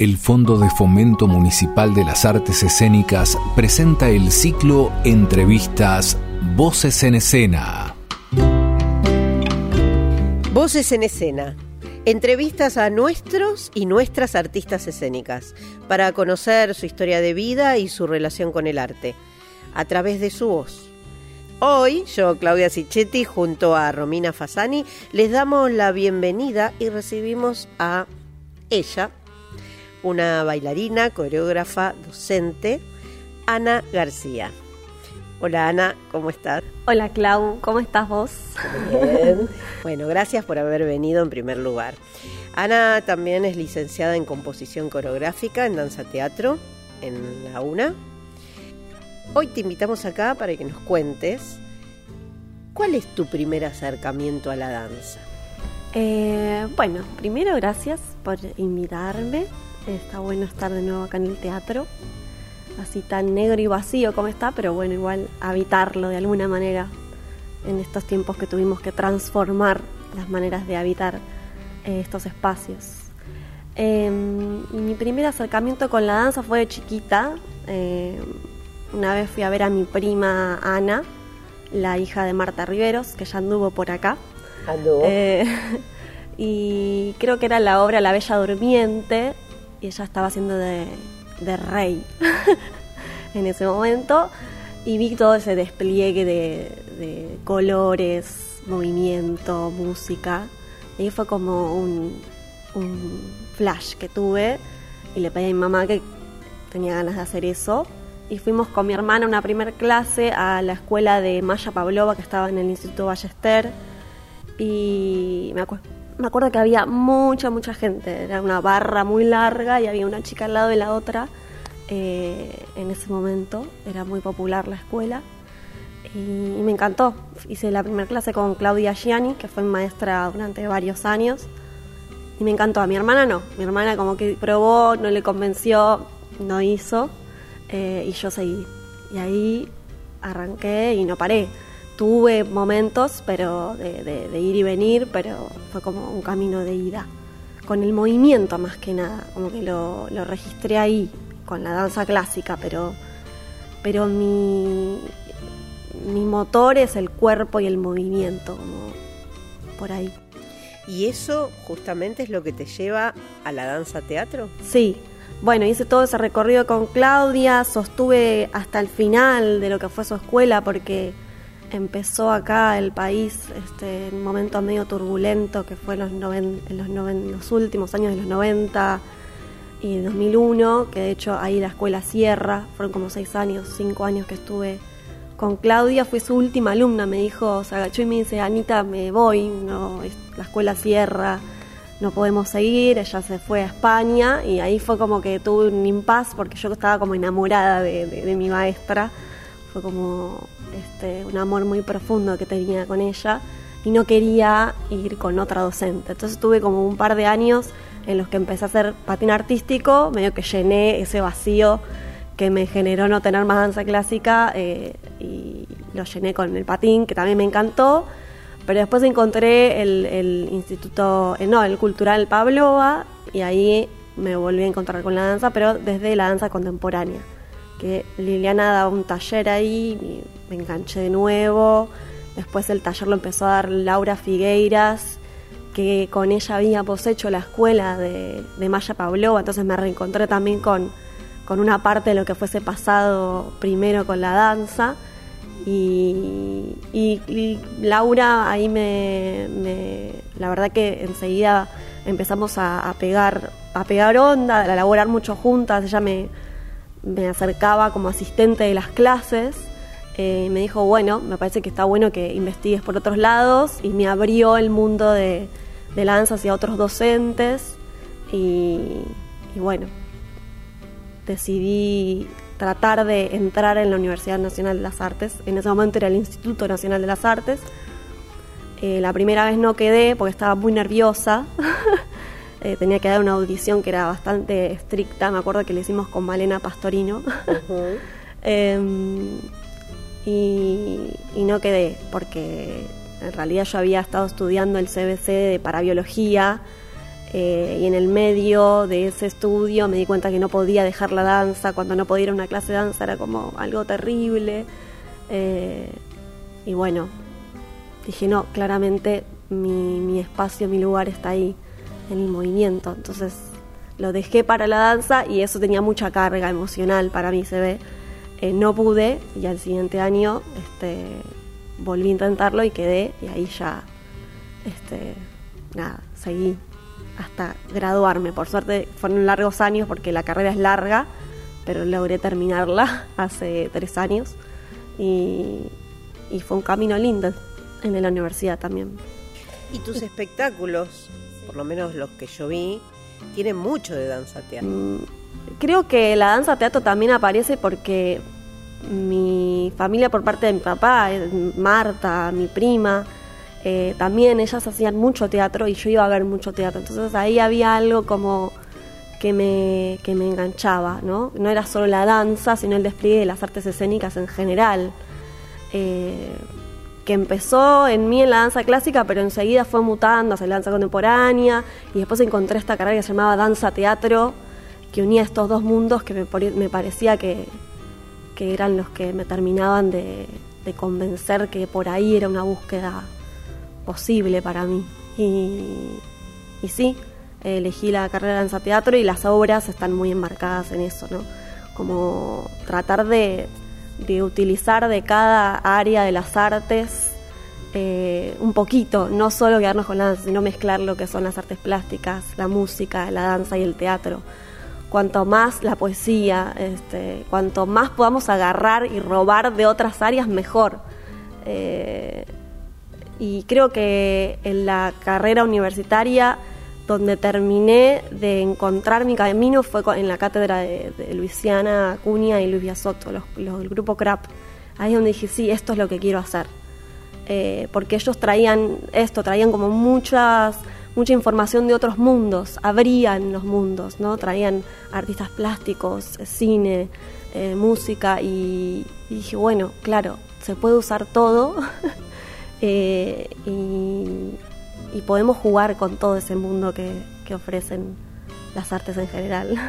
El Fondo de Fomento Municipal de las Artes Escénicas presenta el ciclo Entrevistas Voces en Escena. Voces en Escena. Entrevistas a nuestros y nuestras artistas escénicas para conocer su historia de vida y su relación con el arte a través de su voz. Hoy, yo, Claudia Sichetti, junto a Romina Fasani, les damos la bienvenida y recibimos a ella, una bailarina, coreógrafa, docente, Ana García. Hola Ana, ¿cómo estás? Hola Clau, ¿cómo estás vos? Bien. Bueno, gracias por haber venido en primer lugar. Ana también es licenciada en composición coreográfica en danza teatro en la UNA. Hoy te invitamos acá para que nos cuentes cuál es tu primer acercamiento a la danza. Eh, bueno, primero gracias por invitarme. Está bueno estar de nuevo acá en el teatro, así tan negro y vacío como está, pero bueno, igual habitarlo de alguna manera en estos tiempos que tuvimos que transformar las maneras de habitar eh, estos espacios. Em, mi primer acercamiento con la danza fue de chiquita. Em, una vez fui a ver a mi prima Ana, la hija de Marta Riveros, que ya anduvo por acá. Anduvo. Eh, y creo que era la obra La Bella Durmiente, y ella estaba haciendo de, de rey en ese momento y vi todo ese despliegue de, de colores, movimiento, música. Y fue como un, un, flash que tuve y le pedí a mi mamá que tenía ganas de hacer eso. Y fuimos con mi hermana a una primer clase a la escuela de Maya Pavlova que estaba en el Instituto Ballester. Y me acuerdo me acuerdo que había mucha, mucha gente. Era una barra muy larga y había una chica al lado de la otra. Eh, en ese momento era muy popular la escuela y, me encantó. Hice la primera clase con Claudia Gianni, que fue maestra durante varios años. Y me encantó. A mi hermana no. Mi hermana como que probó, no le convenció, no hizo. Eh, y yo seguí. Y ahí arranqué y no paré tuve momentos pero de, de, de, ir y venir, pero fue como un camino de ida. Con el movimiento más que nada, como que lo, lo registré ahí, con la danza clásica, pero, pero mi, mi motor es el cuerpo y el movimiento, como por ahí. ¿Y eso justamente es lo que te lleva a la danza teatro? Sí. Bueno, hice todo ese recorrido con Claudia, sostuve hasta el final de lo que fue su escuela porque empezó acá el país este, en un momento medio turbulento que fue en los, noven, en los, noven, los, últimos años de los 90 y 2001, que de hecho ahí la escuela cierra, fueron como seis años, cinco años que estuve con Claudia, fui su última alumna, me dijo, se agachó y me dice, Anita, me voy, no, la escuela cierra, no podemos seguir, ella se fue a España y ahí fue como que tuve un impas porque yo estaba como enamorada de, mi maestra, fue como este, un amor muy profundo que tenía con ella y no quería ir con otra docente. Entonces tuve como un par de años en los que empecé a hacer patín artístico, medio que llené ese vacío que me generó no tener más danza clásica eh, y lo llené con el patín, que también me encantó. Pero después encontré el, instituto, eh, no, el cultural Pavlova y ahí me volví a encontrar con la danza, pero desde la danza contemporánea que Liliana daba un taller ahí, me enganché de nuevo. Después el taller lo empezó a dar Laura Figueiras, que con ella había poshecho la escuela de, de Maya Pavlova, entonces me reencontré también con, con una parte de lo que fuese pasado primero con la danza. Y, y, Laura ahí me, me, la verdad que enseguida empezamos a, a, pegar a pegar onda, a elaborar mucho juntas, ella me, me acercaba como asistente de las clases eh, me dijo, bueno, me parece que está bueno que investigues por otros lados y me abrió el mundo de, de la danza hacia otros docentes y, y, bueno, decidí tratar de entrar en la Universidad Nacional de las Artes, en ese momento era el Instituto Nacional de las Artes, eh, la primera vez no quedé porque estaba muy nerviosa. eh, tenía que dar una audición que era bastante estricta, me acuerdo que le hicimos con Malena Pastorino. Uh eh, y, no quedé, porque en realidad yo había estado estudiando el CBC de parabiología eh, y en el medio de ese estudio me di cuenta que no podía dejar la danza, cuando no podía ir a una clase de danza era como algo terrible. Eh, y bueno, dije, no, claramente mi, mi, espacio, mi lugar está ahí, en el movimiento. Entonces lo dejé para la danza y eso tenía mucha carga emocional para mí, se ve. Eh, no pude y al siguiente año este, volví a intentarlo y quedé y ahí ya, este, nada, seguí hasta graduarme. Por suerte fueron largos años porque la carrera es larga, pero logré terminarla hace tres años y, y fue un camino lindo en la universidad también. ¿Y tus espectáculos, por lo menos los que yo vi, tienen mucho de danza teatro? Mm, creo que la danza teatro también aparece porque mi familia por parte de mi papá, eh, Marta, mi prima, eh, también ellas hacían mucho teatro y yo iba a ver mucho teatro. Entonces ahí había algo como que me, que me enganchaba, ¿no? No era solo la danza, sino el despliegue de las artes escénicas en general. Eh, que empezó en mí en la danza clásica, pero enseguida fue mutando hacia la danza contemporánea y después encontré esta carrera que se llamaba danza teatro, que unía estos dos mundos que me, me parecía que, eran los que me terminaban de, convencer que por ahí era una búsqueda posible para mí. Y, sí, elegí la carrera de danza teatro y las obras están muy embarcadas en eso, ¿no? Como tratar de utilizar de cada área de las artes eh, un poquito, no solo quedarnos con la sino mezclar lo que son las artes plásticas, la música, la danza y el teatro. Cuanto más la poesía, este, cuanto más podamos agarrar y robar de otras áreas, mejor. Eh, y creo que en la carrera universitaria donde terminé de encontrar mi camino fue en la cátedra de, Luisiana Acuña y Luis Biasotto, los, el grupo CRAP. Ahí es donde dije, sí, esto es lo que quiero hacer. Eh, porque ellos traían esto, traían como muchas, mucha información de otros mundos, abrían los mundos, ¿no? Traían artistas plásticos, cine, eh, música y, dije, bueno, claro, se puede usar todo eh, y, y podemos jugar con todo ese mundo que, que ofrecen las artes en general.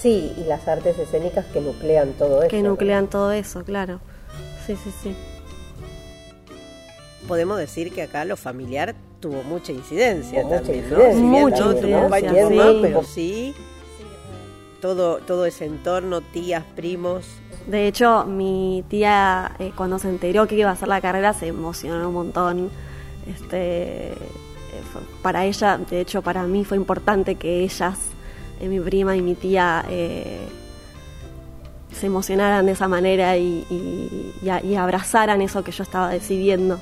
Sí, y las artes escénicas que nuclean todo eso. Que nuclean todo eso, claro. Sí, sí, sí. Podemos decir que acá lo familiar tuvo mucha incidencia también, mucha incidencia, pero sí todo, todo ese entorno, tías, primos. De hecho, mi tía, eh, cuando se enteró que iba a hacer la carrera, se emocionó un montón. Este, para ella, de hecho para mí fue importante que ellas, eh, mi prima y mi tía, eh, se emocionaran de esa manera y, abrazaran eso que yo estaba decidiendo.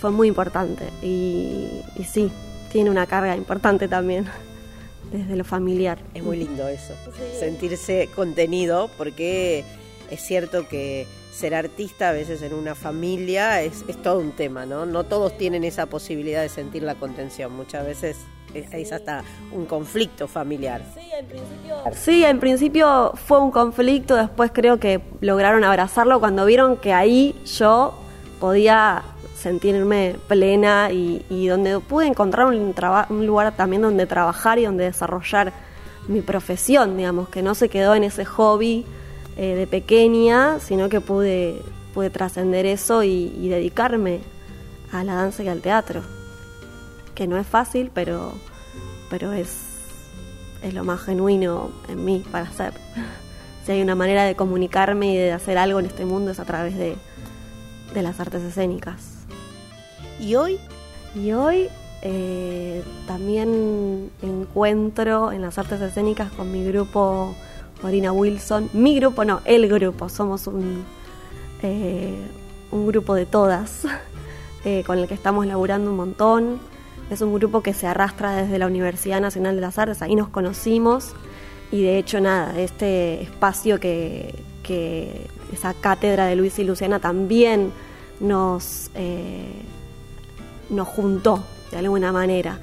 Fue muy importante y, y sí, tiene una carga importante también desde lo familiar. Es muy lindo eso, sentirse contenido porque es cierto que ser artista a veces en una familia es, todo un tema, ¿no? No todos tienen esa posibilidad de sentir la contención, muchas veces es, hasta un conflicto familiar. Sí en, principio... sí, en principio fue un conflicto, después creo que lograron abrazarlo cuando vieron que ahí yo podía sentirme plena y, donde pude encontrar un, un lugar también donde trabajar y donde desarrollar mi profesión, digamos, que no se quedó en ese hobby eh, de pequeña, sino que pude, pude trascender eso y, dedicarme a la danza y al teatro. Que no es fácil, pero, pero es, es lo más genuino en mí para hacer. Si hay una manera de comunicarme y de hacer algo en este mundo es a través de, de las artes escénicas. ¿Y hoy? Y hoy eh, también encuentro en las artes escénicas con mi grupo Marina Wilson. Mi grupo, no, el grupo. Somos un, eh, un grupo de todas eh, con el que estamos laburando un montón. Es un grupo que se arrastra desde la Universidad Nacional de las Artes. Ahí nos conocimos y de hecho nada, este espacio que, que esa cátedra de Luis y Luciana también nos, nos juntó de alguna manera.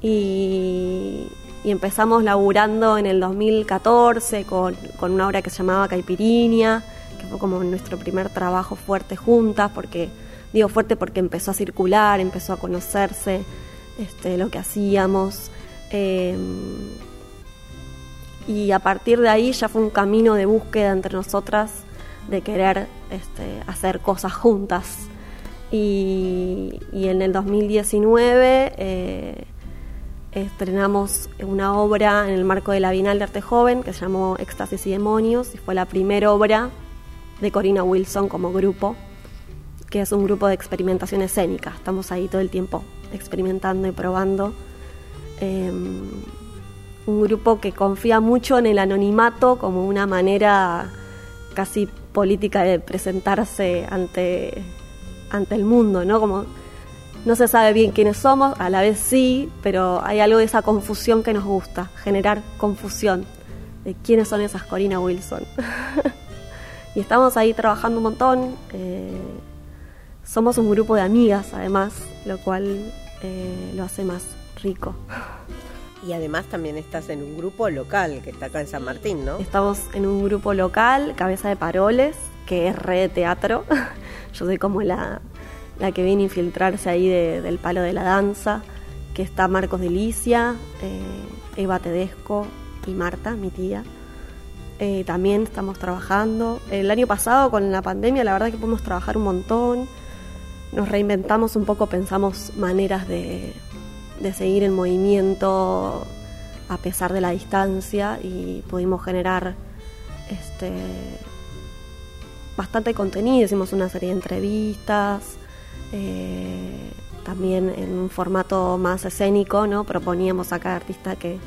Y, empezamos laburando en el 2014 con, con una obra que se llamaba Caipiriña, que fue como nuestro primer trabajo fuerte juntas, porque digo fuerte porque empezó a circular, empezó a conocerse este, lo que hacíamos. Eh, y a partir de ahí ya fue un camino de búsqueda entre nosotras de querer este, hacer cosas juntas. Y, en el 2019 eh, estrenamos una obra en el marco de la Bienal de Arte Joven que se llamó Éxtasis y Demonios y fue la primera obra de Corina Wilson como grupo, que es un grupo de experimentación escénica. Estamos ahí todo el tiempo experimentando y probando. Em, un grupo que confía mucho en el anonimato como una manera casi política de presentarse ante, ante el mundo, ¿no? Como no se sabe bien quiénes somos, a la vez sí, pero hay algo de esa confusión que nos gusta, generar confusión de quiénes son esas Corina Wilson. y estamos ahí trabajando un montón. Eh, somos un grupo de amigas, además, lo cual eh, lo hace más rico. Y además también estás en un grupo local que está acá en San Martín, ¿no? Estamos en un grupo local, Cabeza de Paroles, que es re teatro. Yo soy como la, la que viene a infiltrarse ahí del palo de la danza, que está Marcos Delicia, eh, Eva Tedesco y Marta, mi tía. Eh, también estamos trabajando. El año pasado con la pandemia la verdad que pudimos trabajar un montón. Nos reinventamos un poco, pensamos maneras de, de seguir en movimiento a pesar de la distancia y pudimos generar este bastante contenido, hicimos una serie de entrevistas, eh, también en un formato más escénico, ¿no? Proponíamos a cada artista que,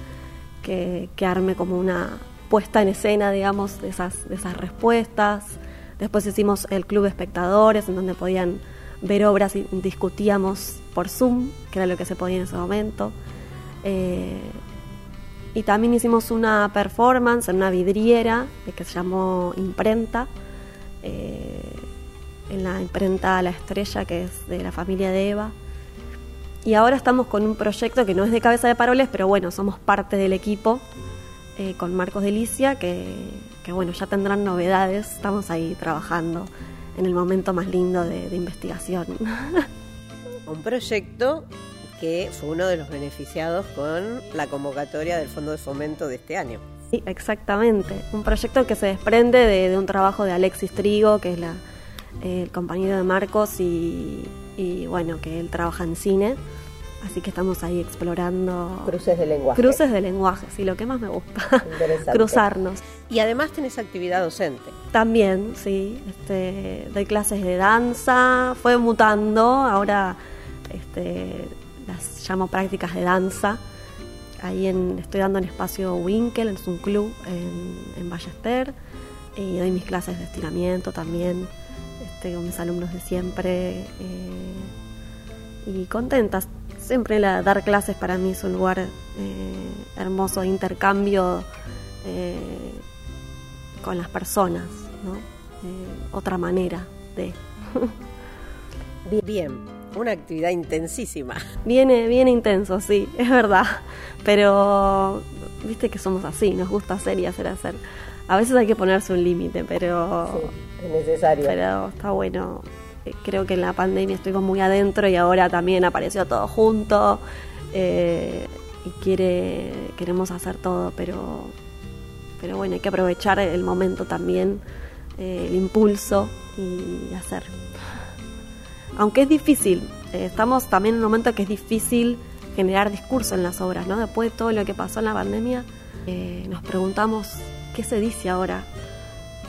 que, arme como una puesta en escena, digamos, de esas, de esas respuestas. Después hicimos el club de espectadores, en donde podían ver obras y discutíamos por Zoom, que era lo que se podía en ese momento. Eh, y también hicimos una performance en una vidriera que se llamó Imprenta, eh, en la imprenta La Estrella, que es de la familia de Eva. Y ahora estamos con un proyecto que no es de cabeza de paroles, pero bueno, somos parte del equipo con Marcos Delicia, que, que bueno, ya tendrán novedades, estamos ahí trabajando en el momento más lindo de, investigación. Un proyecto que fue uno de los beneficiados con la convocatoria del Fondo de Fomento de este año. Sí, exactamente. Un proyecto que se desprende de, un trabajo de Alexis Trigo, que es la, el compañero de Marcos, y, y bueno, que él trabaja en cine Así que estamos ahí explorando. Cruces de lenguaje. Cruces de lenguaje, sí, lo que más me gusta. Cruzarnos. Y además tenés actividad docente. También, sí. Este, doy clases de danza, fue mutando, ahora este, las llamo prácticas de danza. Ahí en, estoy dando en espacio Winkel, es un club en, en Ballester. Y doy mis clases de estiramiento también este, con mis alumnos de siempre. Eh, y contentas siempre la, dar clases para mí es un lugar eh, hermoso de intercambio eh, con las personas, ¿no? Otra manera de... Bien, una actividad intensísima. Viene, bien intenso, sí, es verdad. Pero viste que somos así, nos gusta hacer y hacer, hacer. A veces hay que ponerse un límite, pero... es necesario. Pero está bueno creo que en la pandemia estuvimos muy adentro y ahora también apareció todo junto eh, y quiere queremos hacer todo, pero pero bueno hay que aprovechar el momento también, eh, el impulso y hacer. Aunque es difícil, eh, estamos también en un momento que es difícil generar discurso en las obras, ¿no? Después de todo lo que pasó en la pandemia, nos preguntamos qué se dice ahora,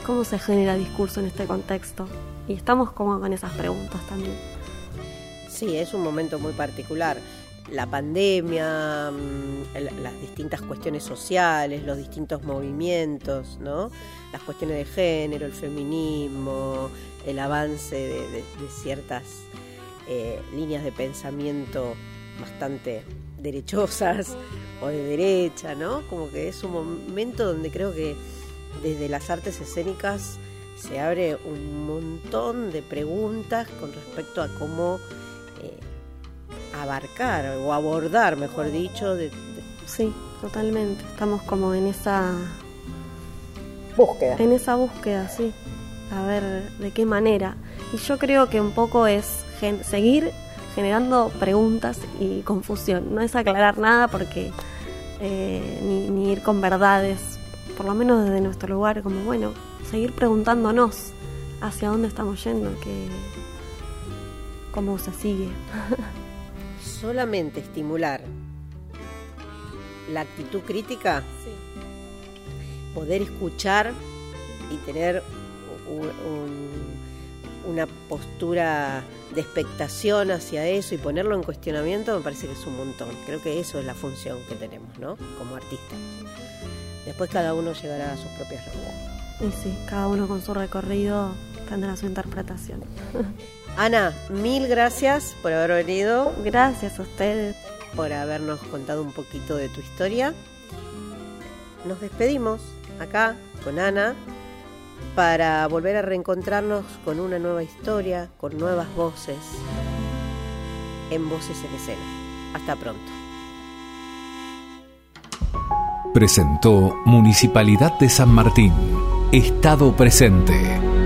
cómo se genera discurso en este contexto. Y estamos como con esas preguntas también. Sí, es un momento muy particular. La pandemia, mm, las distintas cuestiones sociales, los distintos movimientos, ¿no? Las cuestiones de género, el feminismo, el avance de, ciertas eh, líneas de pensamiento bastante derechosas o de derecha, ¿no? Como que es un momento donde creo que desde las artes escénicas se abre un montón de preguntas con respecto a cómo eh, abarcar o abordar, mejor dicho. De, Sí, totalmente. Estamos como en esa búsqueda. En esa búsqueda, sí. A ver de qué manera. Y yo creo que un poco es seguir generando preguntas y confusión. No es aclarar nada porque eh, ni, ni ir con verdades, por lo menos desde nuestro lugar, como bueno, seguir preguntándonos hacia dónde estamos yendo, que cómo se sigue. Solamente estimular la actitud crítica, poder escuchar y tener una postura de expectación hacia eso y ponerlo en cuestionamiento me parece que es un montón. Creo que eso es la función que tenemos, ¿no? Como artistas. Después cada uno llegará a sus propias reglas. Y sí, cada uno con su recorrido tendrá su interpretación. Ana, mil gracias por haber venido. Gracias a ustedes. Por habernos contado un poquito de tu historia. Nos despedimos acá con Ana para volver a reencontrarnos con una nueva historia, con nuevas voces, en Voces en Escena. Hasta pronto. Presentó Municipalidad de San Martín. Estado presente.